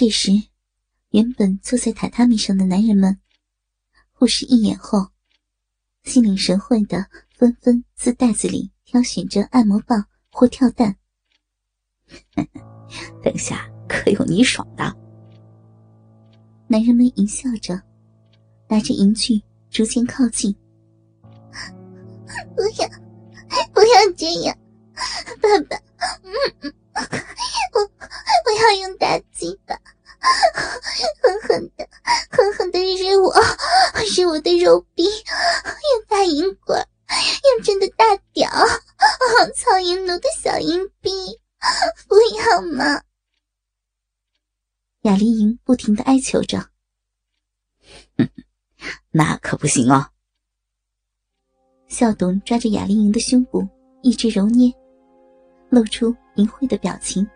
这时，原本坐在榻榻米上的男人们，互视一眼后，心领神会的纷纷自袋子里挑选着按摩棒或跳蛋。等下可有你爽的！男人们淫笑着，拿着银具逐渐靠近。不要，不要这样，爸爸，嗯 我我要用大鸡巴，狠狠的，狠狠的日我，日我的肉壁，用大银管，用真的大屌，操银奴的小银逼，不要嘛！雅丽莹不停的哀求着：“那可不行哦。”孝董抓着雅丽莹的胸部，一直揉捏，露出淫秽的表情。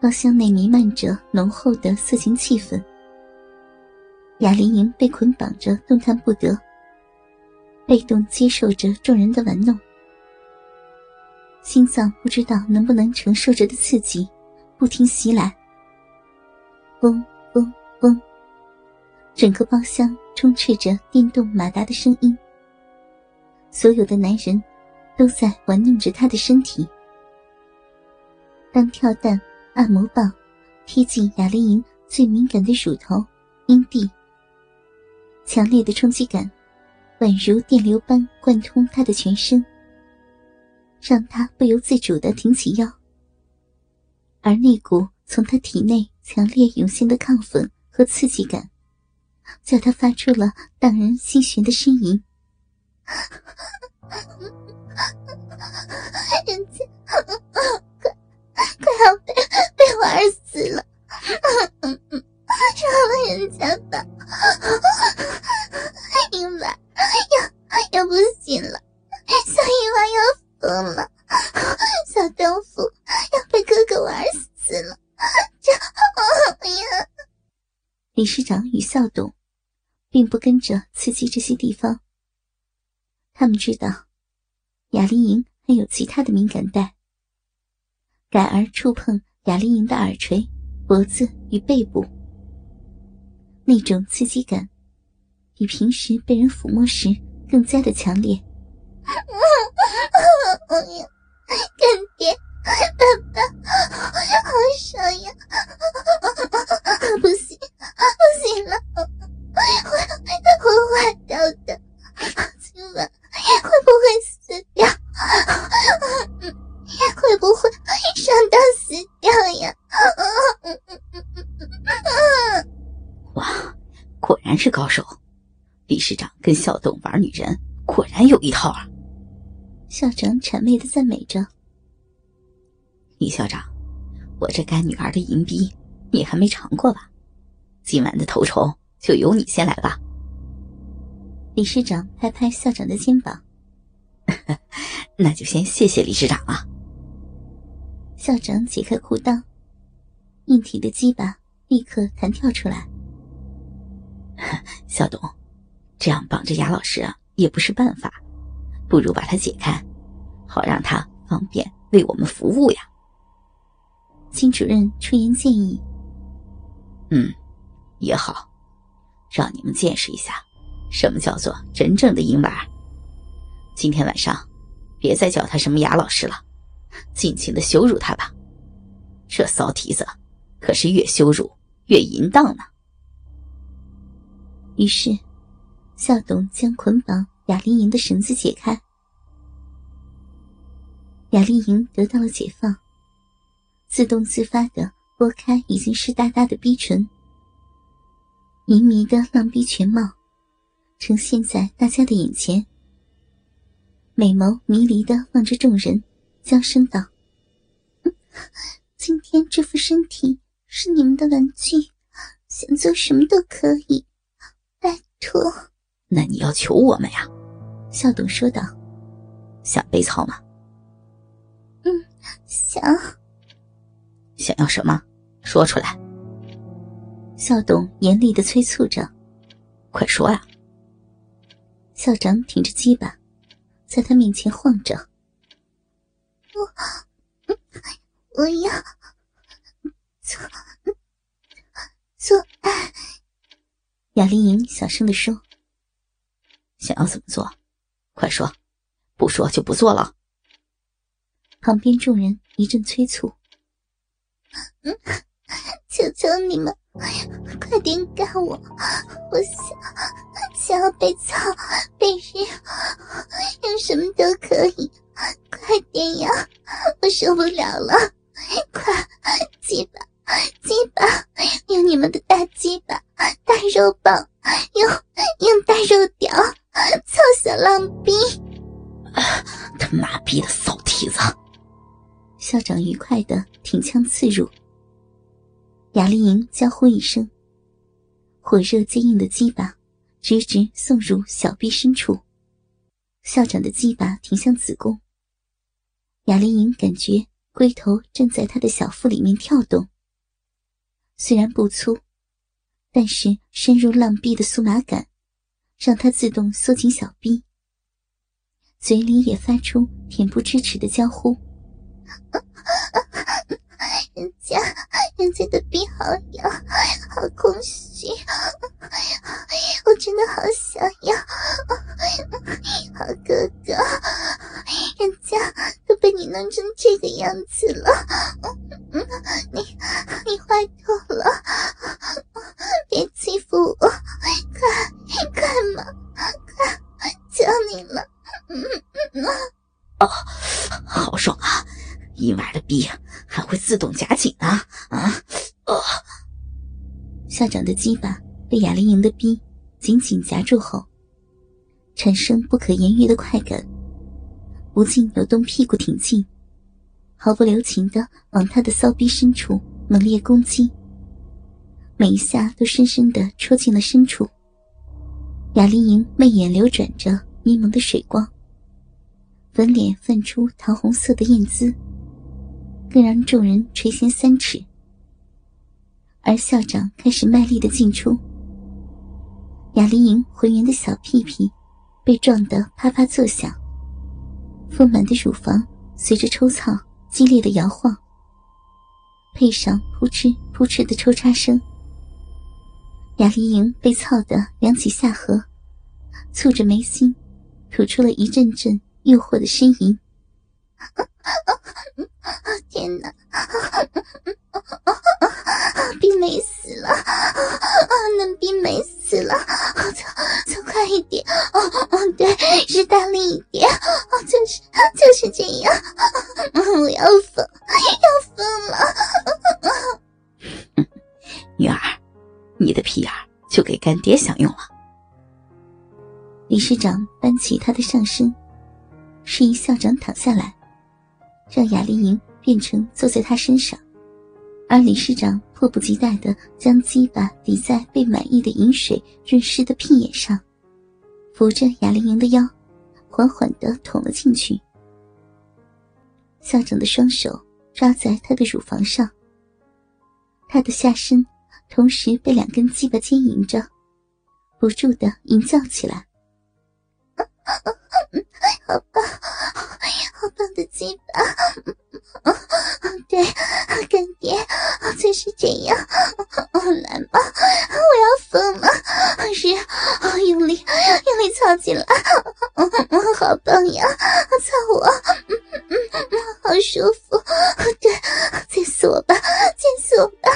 包厢内弥漫着浓厚的色情气氛。雅丽莹被捆绑着，动弹不得，被动接受着众人的玩弄。心脏不知道能不能承受着的刺激，不停袭来。嗡嗡嗡，整个包厢充斥着电动马达的声音。所有的男人，都在玩弄着她的身体。当跳蛋、按摩棒贴近雅丽莹最敏感的乳头、阴蒂，强烈的冲击感，宛如电流般贯通她的全身。让他不由自主的挺起腰，而那股从他体内强烈涌现的亢奋和刺激感，叫他发出了荡人心弦的呻吟。人家 快快要被玩死了，饶了人家吧！英娃要要不行了，小英娃要。疯了！小豆腐要被哥哥玩死了！这呀！理事长与校董并不跟着刺激这些地方，他们知道雅丽莹还有其他的敏感带，改而触碰雅丽莹的耳垂、脖子与背部，那种刺激感比平时被人抚摸时更加的强烈。干爹，爸爸，好爽呀！是高手！理事长跟校董玩女人，果然有一套啊！校长谄媚的赞美着：“李校长，我这干女儿的银币，你还没尝过吧？今晚的头筹就由你先来吧。”理事长拍拍校长的肩膀：“ 那就先谢谢理事长了。”校长解开裤裆，硬挺的鸡巴立刻弹跳出来。小董，这样绑着雅老师也不是办法。不如把它解开，好让他方便为我们服务呀。金主任出言建议：“嗯，也好，让你们见识一下什么叫做真正的婴儿。今天晚上，别再叫他什么雅老师了，尽情的羞辱他吧。这骚蹄子可是越羞辱越淫荡呢。”于是，校董将捆绑。雅丽莹的绳子解开，雅丽莹得到了解放，自动自发的拨开已经湿哒哒的逼唇，迷迷的浪逼全貌呈现在大家的眼前，美眸迷离的望着众人，娇声道：“今天这副身体是你们的玩具，想做什么都可以，拜托。”那你要求我们呀？校董说道：“想被操吗？”“嗯，想。”“想要什么？说出来。”校董严厉的催促着：“快说呀！”校长挺着鸡巴，在他面前晃着：“我，我要做做爱。雅丽莹小声的说：“想要怎么做？快说，不说就不做了。”旁边众人一阵催促：“嗯，求求你们，快点干我！我想想要被操、被日，用什么都可以。快点呀，我受不了了！用用大肉屌，操小浪逼！他妈逼的骚蹄子！”校长愉快的挺枪刺入，雅丽莹娇呼一声，火热坚硬的鸡巴直直送入小臂深处。校长的鸡巴挺向子宫，雅丽莹感觉龟头正在他的小腹里面跳动。虽然不粗，但是深入浪壁的酥麻感，让他自动缩紧小臂，嘴里也发出恬不知耻的娇呼。人家，人家的臂好痒，好空虚，我真的好想要。好哥哥，人家都被你弄成这个样子了，你你坏透了，别欺负我，快快嘛，快，求你了。哦，好爽啊！伊娃的逼还会自动夹紧啊啊！哦，校长的鸡巴被雅丽莹的逼紧紧夹住后，产生不可言喻的快感，不禁扭动屁股挺进，毫不留情的往他的骚逼深处猛烈攻击，每一下都深深的戳进了深处。雅丽莹媚眼流转着迷蒙的水光，粉脸泛出桃红色的艳姿。更让众人垂涎三尺，而校长开始卖力的进出。雅丽莹浑圆的小屁屁被撞得啪啪作响，丰满的乳房随着抽操激烈的摇晃，配上扑哧扑哧的抽插声，雅丽莹被操得扬起下颌，蹙着眉心，吐出了一阵阵诱惑的呻吟。天哪！逼美死了！能逼美死了！走走快一点！哦 哦，对，是大力一点！哦，就是就是这样！我要疯，要疯了！女儿，你的屁眼就给干爹享用了。理事长搬起他的上身，示意校长躺下来，让雅丽莹。变成坐在他身上，而理事长迫不及待的将鸡巴抵在被满意的饮水润湿的屁眼上，扶着雅玲莹的腰，缓缓的捅了进去。校长的双手抓在他的乳房上，他的下身同时被两根鸡巴牵引着，不住的吟叫起来：“好棒，好棒的鸡巴！”对，干爹，就是这样。来吧，我要疯了！是，用力，用力操起来！好棒呀，操我！嗯嗯好舒服！对，再死我吧，再死我吧，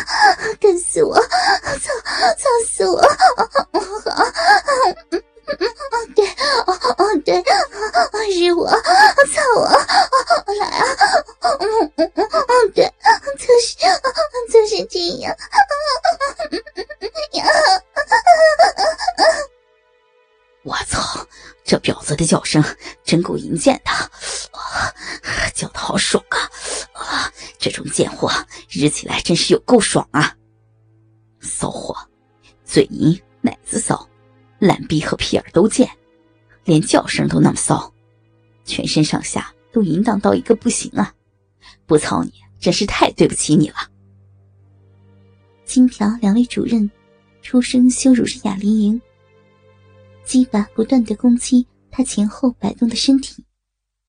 这婊子的叫声真够淫贱的，叫的好爽啊！啊，这种贱货日起来真是有够爽啊！骚货，嘴淫，奶子骚，烂逼和屁眼都贱，连叫声都那么骚，全身上下都淫荡到一个不行啊！不操你，真是太对不起你了。金条两位主任出声羞辱着雅丽莹，鸡巴不断的攻击。他前后摆动的身体，